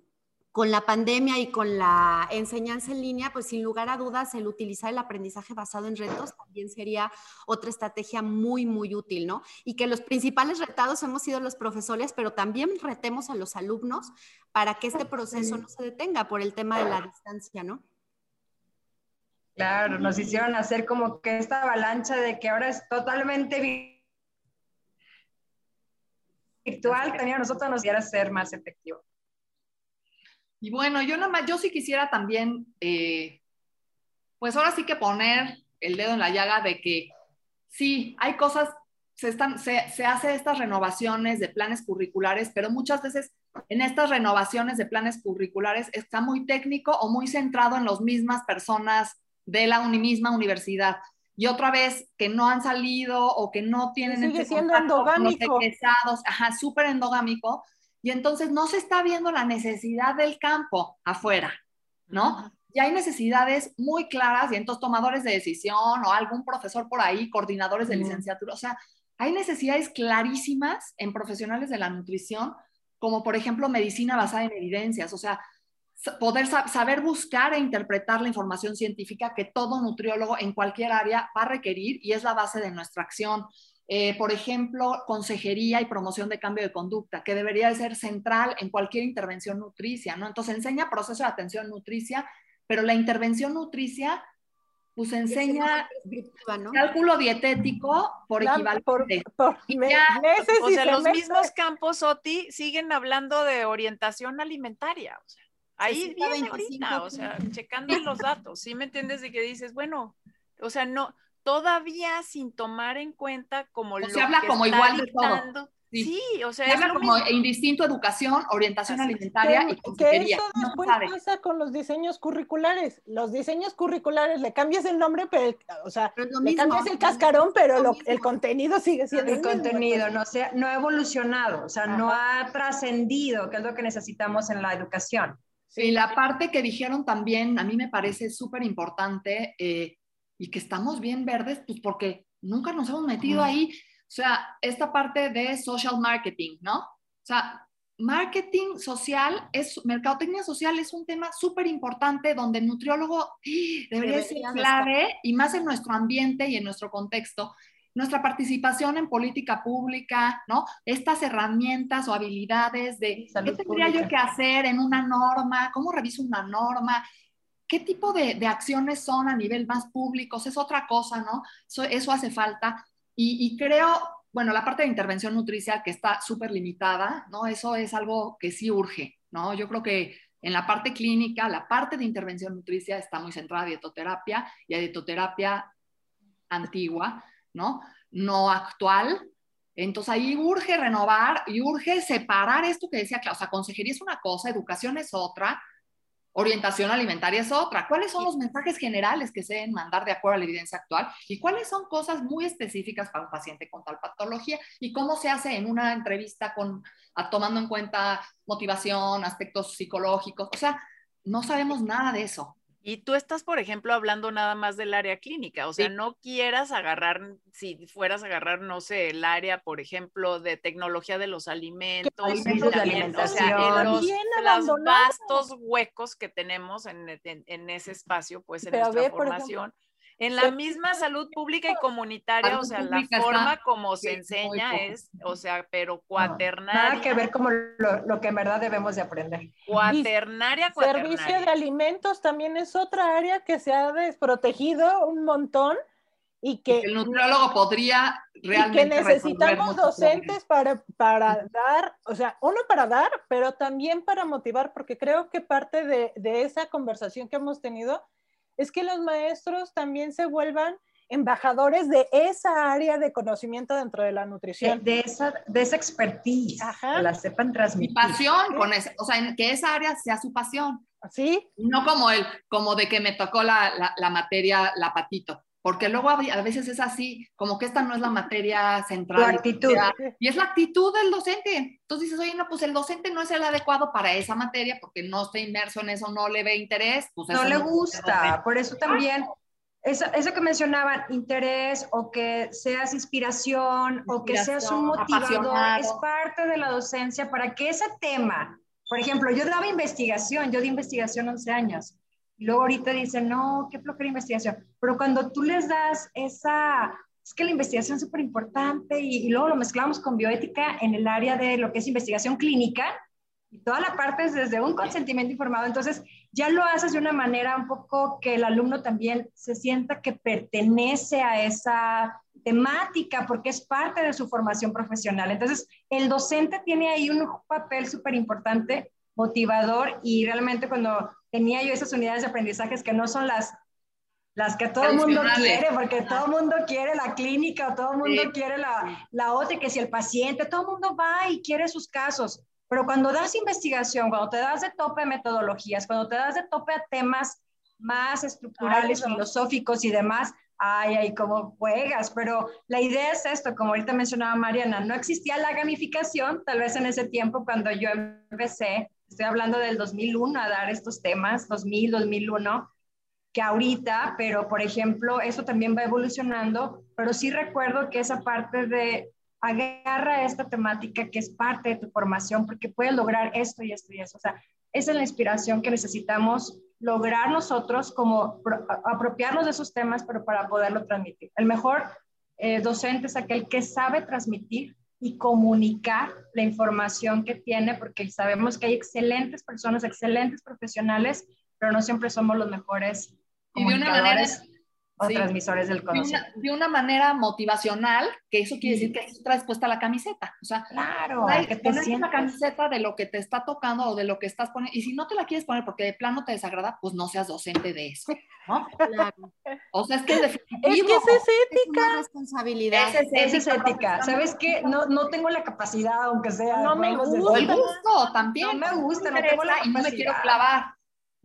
con la pandemia y con la enseñanza en línea, pues sin lugar a dudas el utilizar el aprendizaje basado en retos también sería otra estrategia muy, muy útil, ¿no? Y que los principales retados hemos sido los profesores, pero también retemos a los alumnos para que este proceso no se detenga por el tema de la distancia, ¿no? Claro, nos hicieron hacer como que esta avalancha de que ahora es totalmente virtual, tenía nosotros nos a ser más efectivo. Y bueno, yo más, yo sí quisiera también, eh, pues ahora sí que poner el dedo en la llaga de que sí, hay cosas, se, están, se, se hace estas renovaciones de planes curriculares, pero muchas veces en estas renovaciones de planes curriculares está muy técnico o muy centrado en las mismas personas de la misma universidad. Y otra vez, que no han salido o que no tienen... Sigue este siendo endogámico. ajá, súper endogámico y entonces no se está viendo la necesidad del campo afuera, ¿no? y hay necesidades muy claras y entonces tomadores de decisión o algún profesor por ahí, coordinadores de licenciatura, o sea, hay necesidades clarísimas en profesionales de la nutrición, como por ejemplo medicina basada en evidencias, o sea, poder saber buscar e interpretar la información científica que todo nutriólogo en cualquier área va a requerir y es la base de nuestra acción. Eh, por ejemplo, consejería y promoción de cambio de conducta, que debería de ser central en cualquier intervención nutricia, ¿no? Entonces enseña proceso de atención nutricia, pero la intervención nutricia pues enseña cálculo dietético por equivalente. o sea, los mismos campos OTI siguen hablando de orientación alimentaria. O sea, ahí viene ahorita, o sea, checando los datos, ¿sí me entiendes? De que dices, bueno, o sea, no, todavía sin tomar en cuenta como lo se habla como igual de todo. Sí. o sea, se habla como indistinto educación, orientación alimentaria y consejería. Que eso después pasa con los diseños curriculares. Los diseños curriculares le cambias el nombre, pero, o sea, le cambias el cascarón, pero el contenido sigue siendo el, contenido, no, sea, no ha evolucionado, o sea, no ha trascendido, que es lo que necesitamos en la educación. Sí, la parte que dijeron también, a mí me parece súper importante, eh, y que estamos bien verdes, pues porque nunca nos hemos metido ahí. O sea, esta parte de social marketing, ¿no? O sea, marketing social, es, mercadotecnia social es un tema súper importante donde el nutriólogo debería ser clave y más en nuestro ambiente y en nuestro contexto. Nuestra participación en política pública, ¿no? Estas herramientas o habilidades de qué tendría yo que hacer en una norma, cómo reviso una norma, ¿Qué tipo de, acciones son a nivel más público? Es otra cosa, ¿no? Eso, hace falta. Y, creo, bueno, la parte de intervención nutricia que está súper limitada, ¿no? Eso es algo que sí urge, ¿no? Yo creo que en la parte clínica, la parte de intervención nutricia está muy centrada a dietoterapia y a dietoterapia antigua, ¿no? No actual. Entonces ahí urge renovar y urge separar esto que decía, o sea, consejería es una cosa, educación es otra, Orientación alimentaria es otra. ¿Cuáles son los mensajes generales que se deben mandar de acuerdo a la evidencia actual? ¿Y cuáles son cosas muy específicas para un paciente con tal patología? ¿Y cómo se hace en una entrevista con, tomando en cuenta motivación, aspectos psicológicos? O sea, no sabemos nada de eso. Y tú estás, por ejemplo, hablando nada más del área clínica, o sea, no quieras agarrar, si fueras a agarrar, no sé, el área, por ejemplo, de tecnología de los alimentos, de alimentación, o sea, los vastos huecos que tenemos en, en, ese espacio, pues en nuestra formación. En la misma salud pública y comunitaria, o sea, la forma como se enseña es, o sea, pero cuaternaria. nada que ver como lo, que en verdad debemos de aprender. Cuaternaria, cuaternaria. Servicio de alimentos también es otra área que se ha desprotegido un montón y que... el nutriólogo podría realmente... Y que necesitamos docentes para, para dar, o sea, uno para dar, pero también para motivar, porque creo que parte de, de esa conversación que hemos tenido es que los maestros también se vuelvan embajadores de esa área de conocimiento dentro de la nutrición. De, esa, de esa expertise, que la sepan transmitir. pasión con eso, o sea, que esa área sea su pasión. ¿Sí? No como el, como de que me tocó la, la, la materia, la patito porque luego a veces es así, como que esta no es la materia central. La actitud. Y es la actitud del docente. Entonces dices, oye, no, pues el docente no es el adecuado para esa materia porque no está inmerso en eso, no le ve interés. Pues no le gusta, por eso también, eso, eso, que mencionaban, interés o que seas inspiración, o que seas un motivador, es parte de la docencia para que ese tema, por ejemplo, yo daba investigación, yo di investigación 11 años luego ahorita dicen, no, qué flojera investigación. Pero cuando tú les das esa, es que la investigación es súper importante y, luego lo mezclamos con bioética en el área de lo que es investigación clínica y toda la parte es desde un consentimiento informado. Entonces, ya lo haces de una manera un poco que el alumno también se sienta que pertenece a esa temática porque es parte de su formación profesional. Entonces, el docente tiene ahí un papel súper importante, motivador y realmente cuando tenía yo esas unidades de aprendizajes que no son las, las que todo el mundo quiere, porque todo el mundo quiere la clínica, todo el mundo quiere la, la otra, que si el paciente, todo el mundo va y quiere sus casos. Pero cuando das investigación, cuando te das de tope a metodologías, cuando te das de tope a temas más estructurales, filosóficos y demás, ay, ay, cómo juegas, pero la idea es esto, como ahorita mencionaba Mariana, no existía la gamificación, tal vez en ese tiempo cuando yo empecé, estoy hablando del 2001 a dar estos temas, 2000, 2001, que ahorita, pero por ejemplo, eso también va evolucionando, pero sí recuerdo que esa parte de agarra esta temática que es parte de tu formación porque puedes lograr esto y esto y eso. O sea, esa es la inspiración que necesitamos lograr nosotros como apropiarnos de esos temas, pero para poderlo transmitir. El mejor eh, docente es aquel que sabe transmitir y comunicar la información que tiene, porque sabemos que hay excelentes personas, excelentes profesionales, pero no siempre somos los mejores comunicadores o transmisores del conocimiento. De una, manera motivacional, que eso quiere decir que estás puesta la camiseta. O sea, claro, que te pones la camiseta de lo que te está tocando o de lo que estás poniendo. Y si no te la quieres poner porque de plano te desagrada, pues no seas docente de eso, ¿no? Claro. O sea, es que es Es que esa es ética. Es responsabilidad. Esa es, ética. ¿Sabes qué? No, no tengo la capacidad, aunque sea. No me gusta. O el gusto también. No me gusta, no tengo la capacidad. Y no me quiero clavar.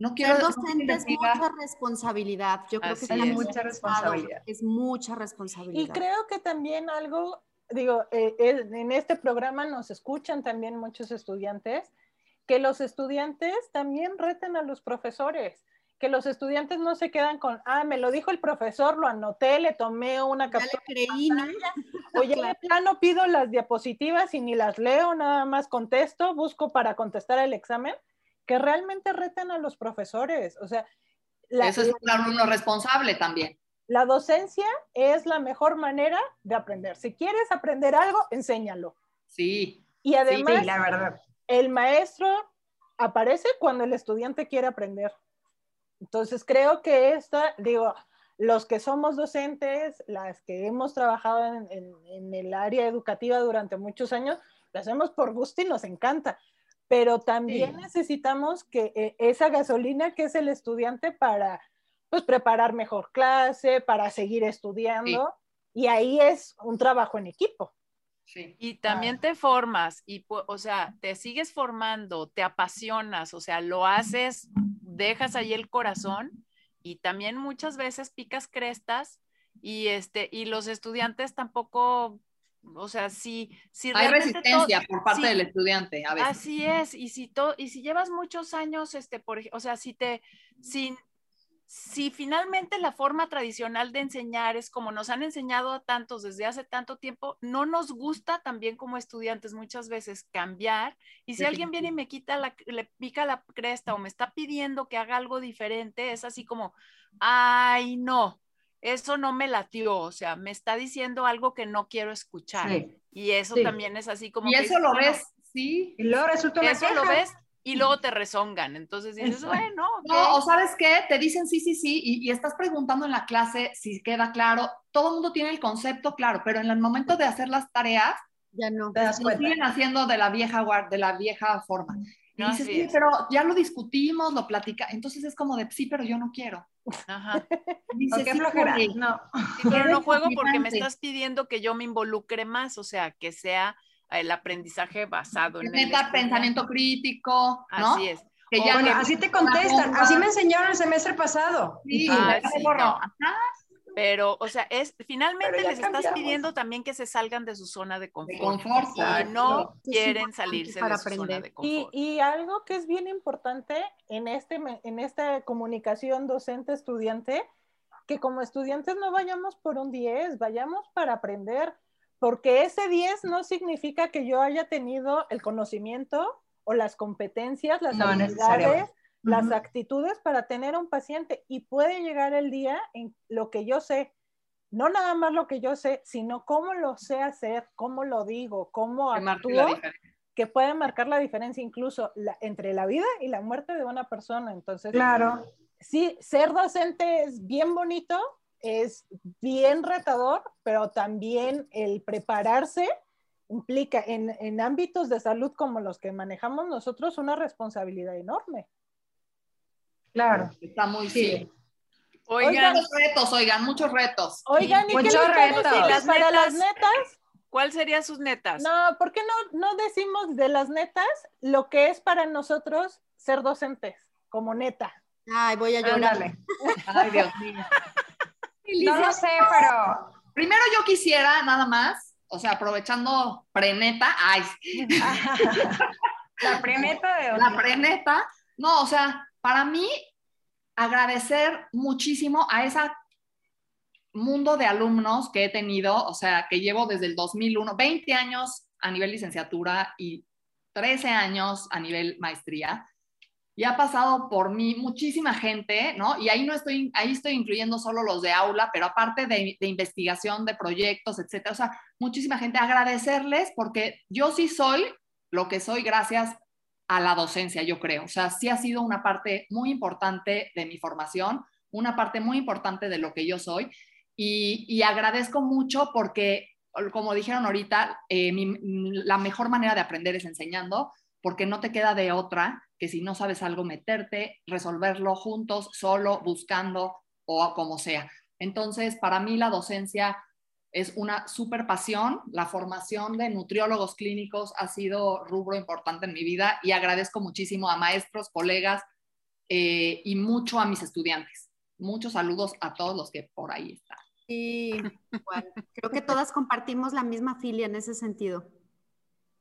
No quiero Ser docente es mucha responsabilidad. Yo creo que es mucha responsabilidad. Es mucha responsabilidad. Y creo que también algo, digo, eh, en este programa nos escuchan también muchos estudiantes, que los estudiantes también reten a los profesores que los estudiantes no se quedan con, ah, me lo dijo el profesor, lo anoté, le tomé una captura. Ya le creí, ¿no? Oye, de plano pido las diapositivas y ni las leo, nada más contesto, busco para contestar el examen que realmente reten a los profesores. O sea, eso es un alumno responsable también. La docencia es la mejor manera de aprender. Si quieres aprender algo, enséñalo. Sí. Y además, la verdad. el maestro aparece cuando el estudiante quiere aprender. Entonces, creo que esta, digo, los que somos docentes, las que hemos trabajado en, en el área educativa durante muchos años, lo hacemos por gusto y nos encanta pero también necesitamos que eh, esa gasolina que es el estudiante para pues preparar mejor clase, para seguir estudiando, y ahí es un trabajo en equipo. Sí. Y también te formas, y o sea, te sigues formando, te apasionas, o sea, lo haces, dejas ahí el corazón y también muchas veces picas crestas y este y los estudiantes tampoco o sea, si, si hay resistencia por parte del estudiante a veces. Así es, y si to, y si llevas muchos años, este, por, o sea, si te, si, si finalmente la forma tradicional de enseñar es como nos han enseñado a tantos desde hace tanto tiempo, no nos gusta también como estudiantes muchas veces cambiar. Y si alguien viene y me quita la, le pica la cresta o me está pidiendo que haga algo diferente, es así como, ay, no, eso no me latió, o sea, me está diciendo algo que no quiero escuchar. y eso también es así como... Y eso lo ves, sí. Y luego resulta una Eso lo ves y luego te rezongan. Entonces dices, bueno. No, o sabes qué, te dicen sí, sí, sí, y, estás preguntando en la clase si queda claro. Todo el mundo tiene el concepto claro, pero en el momento de hacer las tareas, ya no. Te siguen haciendo de la vieja de la vieja forma. Y dices, sí, pero ya lo discutimos, lo platica. Entonces es como de, sí, pero yo no quiero. Ajá. Dice, ¿Qué flojera? No. pero no juego porque me estás pidiendo que yo me involucre más, o sea, que sea el aprendizaje basado en el pensamiento crítico, ¿no? Así es. Que ya bueno, así te contestan, así me enseñaron el semestre pasado. Sí, ah, sí, no. Pero, o sea, es finalmente les estás pidiendo también que se salgan de su zona de confort. y no quieren salirse de su zona de confort. Y, algo que es bien importante en, este, en esta comunicación docente-estudiante, que como estudiantes no vayamos por un 10, vayamos para aprender, porque ese 10 no significa que yo haya tenido el conocimiento o las competencias, las habilidades las actitudes para tener un paciente y puede llegar el día en lo que yo sé, no nada más lo que yo sé, sino cómo lo sé hacer, cómo lo digo, cómo actúo, que puede marcar la diferencia incluso entre la vida y la muerte de una persona. Entonces, claro. Sí, ser docente es bien bonito, es bien retador, pero también el prepararse implica en, en ámbitos de salud como los que manejamos nosotros una responsabilidad enorme. Claro. Está muy sí. Oigan, muchos retos, oigan, muchos retos. Oigan, ¿y muchos retos. Las para las netas? ¿Cuáles serían sus netas? No, ¿por qué no, no decimos de las netas lo que es para nosotros ser docentes, como neta? Ay, voy a llorar. Ay, Dios mío. no lo sé, pero... Primero yo quisiera, nada más, o sea, aprovechando preneta, ay, La preneta de La preneta. No, o sea, para mí, agradecer muchísimo a ese mundo de alumnos que he tenido, o sea, que llevo desde el 2001, 20 años a nivel licenciatura y 13 años a nivel maestría y ha pasado por mí muchísima gente, ¿no? Y ahí no estoy, ahí estoy incluyendo solo los de aula, pero aparte de, investigación, de proyectos, etcétera, o sea, muchísima gente, agradecerles porque yo sí soy lo que soy gracias a la docencia, yo creo. O sea, sí ha sido una parte muy importante de mi formación, una parte muy importante de lo que yo soy. Y, y agradezco mucho porque, como dijeron ahorita, eh, la mejor manera de aprender es enseñando, porque no te queda de otra que si no sabes algo, meterte, resolverlo juntos, solo, buscando o como sea. Entonces, para mí la docencia es una super pasión. La formación de nutriólogos clínicos ha sido rubro importante en mi vida y agradezco muchísimo a maestros, colegas eh, y mucho a mis estudiantes. Muchos saludos a todos los que por ahí están. Sí, creo que todas compartimos la misma filia en ese sentido.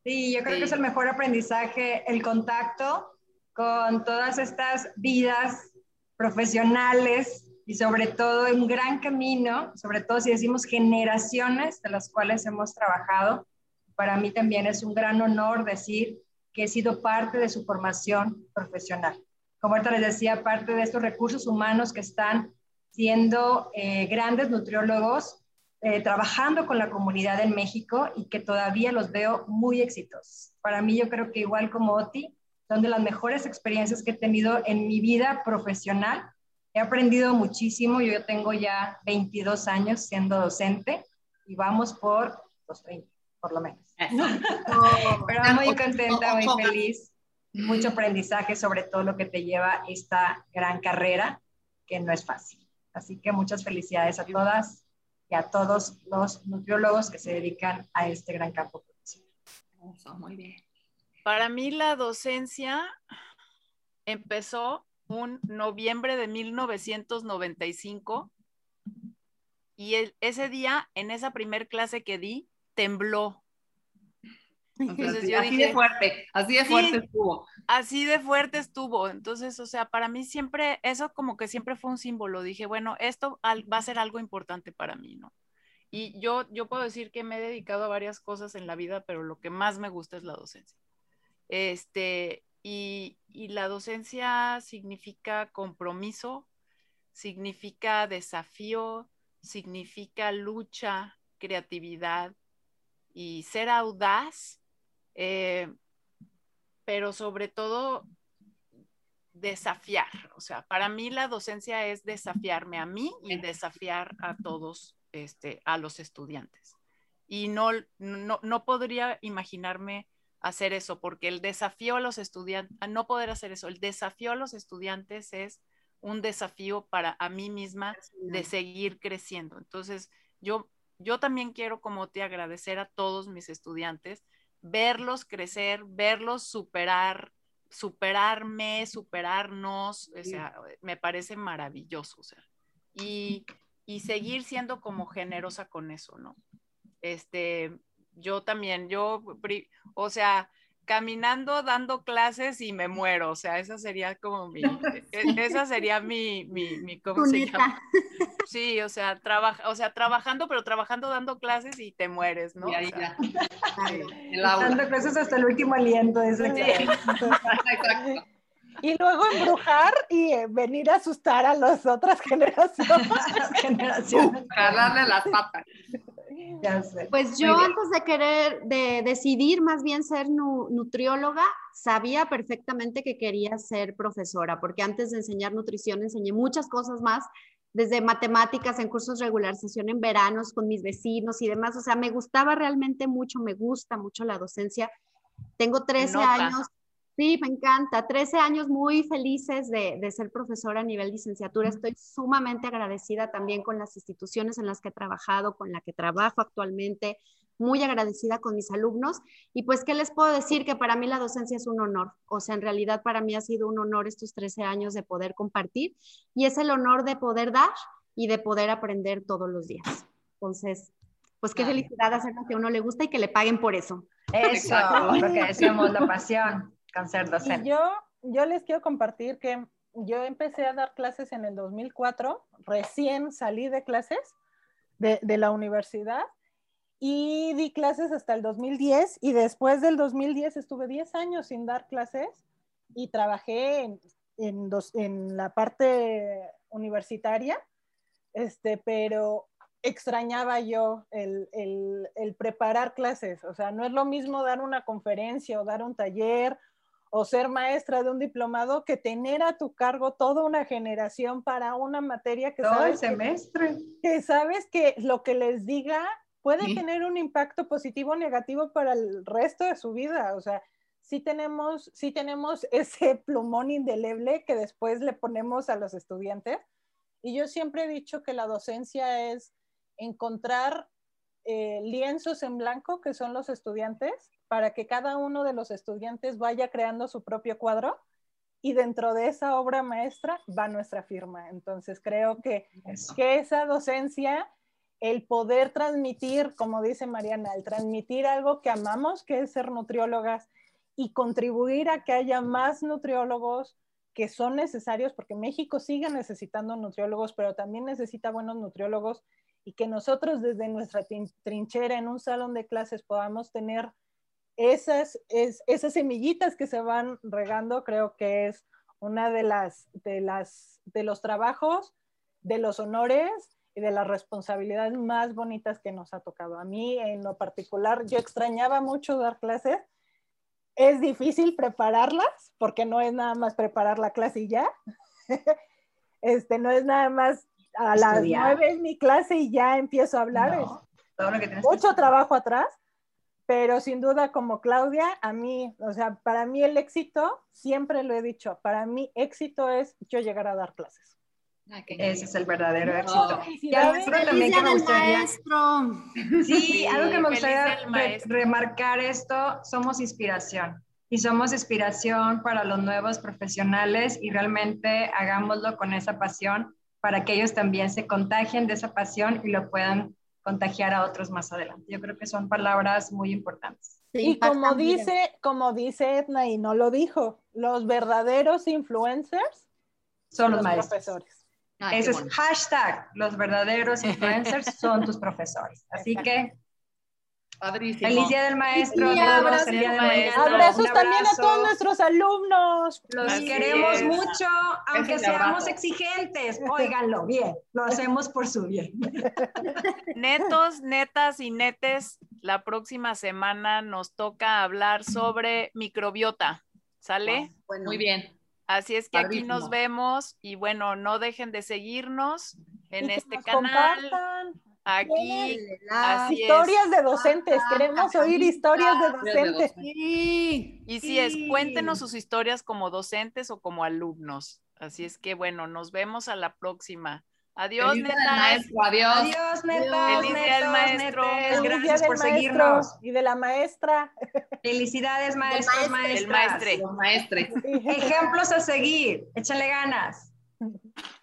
Sí, yo creo que es el mejor aprendizaje, el contacto con todas estas vidas profesionales y sobre todo un gran camino, sobre todo si decimos generaciones de las cuales hemos trabajado. Para mí también es un gran honor decir que he sido parte de su formación profesional. Como ahorita les decía, parte de estos recursos humanos que están siendo eh, grandes nutriólogos, eh, trabajando con la comunidad en México y que todavía los veo muy exitosos. Para mí yo creo que igual como Oti, son de las mejores experiencias que he tenido en mi vida profesional. He aprendido muchísimo, yo tengo ya 22 años siendo docente y vamos por los 30, por lo menos. Pero muy contenta, muy feliz, mucho aprendizaje sobre todo lo que te lleva esta gran carrera, que no es fácil. Así que muchas felicidades a todas y a todos los nutriólogos que se dedican a este gran campo profesional. Muy bien. Para mí la docencia empezó un noviembre de 1995 y ese día, en esa primer clase que di, tembló. Entonces así, de fuerte, así de fuerte estuvo. Así de fuerte estuvo. Entonces, o sea, para mí siempre, eso como que siempre fue un símbolo. Dije, bueno, esto va a ser algo importante para mí, ¿no? Y yo, yo puedo decir que me he dedicado a varias cosas en la vida, pero lo que más me gusta es la docencia. Este, y, la docencia significa compromiso, significa desafío, significa lucha, creatividad y ser audaz, eh, pero sobre todo desafiar. O sea, para mí la docencia es desafiarme a mí y desafiar a todos, este, a los estudiantes. Y no, no, no podría imaginarme hacer eso, porque el desafío a los estudiantes, a no poder hacer eso, el desafío a los estudiantes es un desafío para a mí misma de seguir creciendo. Entonces, yo, yo también quiero como te agradecer a todos mis estudiantes, verlos crecer, verlos superar, superarme, superarnos, o sea, me parece maravilloso, o sea, y, y seguir siendo como generosa con eso, ¿no? Este, yo también, yo, o sea, caminando, dando clases y me muero, o sea, esa sería como mi, e, e, esa sería mi, mi, mi ¿cómo se llama? Sí, o sea, trabaja, o sea, trabajando, pero trabajando, dando clases y te mueres, ¿no? Y Dando clases hasta el último aliento, ese Exacto. Y luego embrujar y eh, venir a asustar a las otras generaciones. generaciones. Jalarle las patas. Pues yo antes de querer, de decidir más bien ser nutrióloga, sabía perfectamente que quería ser profesora, porque antes de enseñar nutrición enseñé muchas cosas más, desde matemáticas en cursos de regularización en veranos con mis vecinos y demás. O sea, me gustaba realmente mucho, me gusta mucho la docencia. Tengo 13 años Sí, me encanta. 13 años muy felices de, ser profesora a nivel licenciatura. Estoy sumamente agradecida también con las instituciones en las que he trabajado, con la que trabajo actualmente. Muy agradecida con mis alumnos. Y pues, ¿qué les puedo decir? Que para mí la docencia es un honor. O sea, en realidad para mí ha sido un honor estos 13 años de poder compartir. Y es el honor de poder dar y de poder aprender todos los días. Entonces, pues qué felicidad hacer lo que a uno le gusta y que le paguen por eso. Eso, lo que decíamos, la pasión. Con ser docente. Y yo, yo les quiero compartir que yo empecé a dar clases en el 2004, recién salí de clases de, de la universidad y di clases hasta el 2010 y después del 2010 estuve 10 años sin dar clases y trabajé en, en, dos, en la parte universitaria, este, pero extrañaba yo el, el, el, preparar clases. O sea, no es lo mismo dar una conferencia o dar un taller o ser maestra de un diplomado que tener a tu cargo toda una generación para una materia que todo sabes el semestre. Que, que, sabes que lo que les diga puede sí. tener un impacto positivo o negativo para el resto de su vida. O sea, sí tenemos, sí tenemos ese plumón indeleble que después le ponemos a los estudiantes. Y yo siempre he dicho que la docencia es encontrar eh, lienzos en blanco, que son los estudiantes, para que cada uno de los estudiantes vaya creando su propio cuadro y dentro de esa obra maestra va nuestra firma. Entonces creo que, que esa docencia, el poder transmitir, como dice Mariana, el transmitir algo que amamos, que es ser nutriólogas, y contribuir a que haya más nutriólogos que son necesarios, porque México sigue necesitando nutriólogos, pero también necesita buenos nutriólogos y que nosotros desde nuestra trinchera en un salón de clases podamos tener esas, es, esas semillitas que se van regando, creo que es una de las, de las, de los trabajos, de los honores y de las responsabilidades más bonitas que nos ha tocado. A mí en lo particular, yo extrañaba mucho dar clases. Es difícil prepararlas porque no es nada más preparar la clase y ya. este, no es nada más a las nueve es mi clase y ya empiezo a hablar. No, que mucho trabajo atrás, pero sin duda como Claudia, a mí, o sea, para mí el éxito, siempre lo he dicho, para mí éxito es yo llegar a dar clases. Ah, Ese es el verdadero éxito. y algo también que me gustaría, maestro. Sí, algo que me gustaría re remarcar esto, somos inspiración y somos inspiración para los nuevos profesionales y realmente hagámoslo con esa pasión para que ellos también se contagien de esa pasión y lo puedan contagiar a otros más adelante. Yo creo que son palabras muy importantes. y como dice, como dice Edna y no lo dijo, los verdaderos influencers son los, los profesores. Ay, Ese es hashtag, los verdaderos influencers son tus profesores. Así que Padrísimo. Feliz Día del Maestro. Sí, abrazos, del maestro. abrazos también a todos nuestros alumnos. Los Así queremos es. mucho, aunque seamos exigentes. Óiganlo bien, lo hacemos por su bien. Netos, netas y netes, la próxima semana nos toca hablar sobre microbiota. ¿Sale? Bueno, Muy bien. Así es que Padrísimo. aquí nos vemos y bueno, no dejen de seguirnos en este canal. Compartan. Aquí, así historias es. de docentes, queremos oír historias de docentes. Sí, y si es, cuéntenos sus historias como docentes o como alumnos. Así es que bueno, nos vemos a la próxima. Adiós, Feliz netas. Maestro, adiós. Adiós, netas. Feliz día del maestro. Netes. Gracias por seguirnos. Y de la maestra. Felicidades, maestros, maestras. El maestre. Los maestres. Ejemplos a seguir. Échale ganas.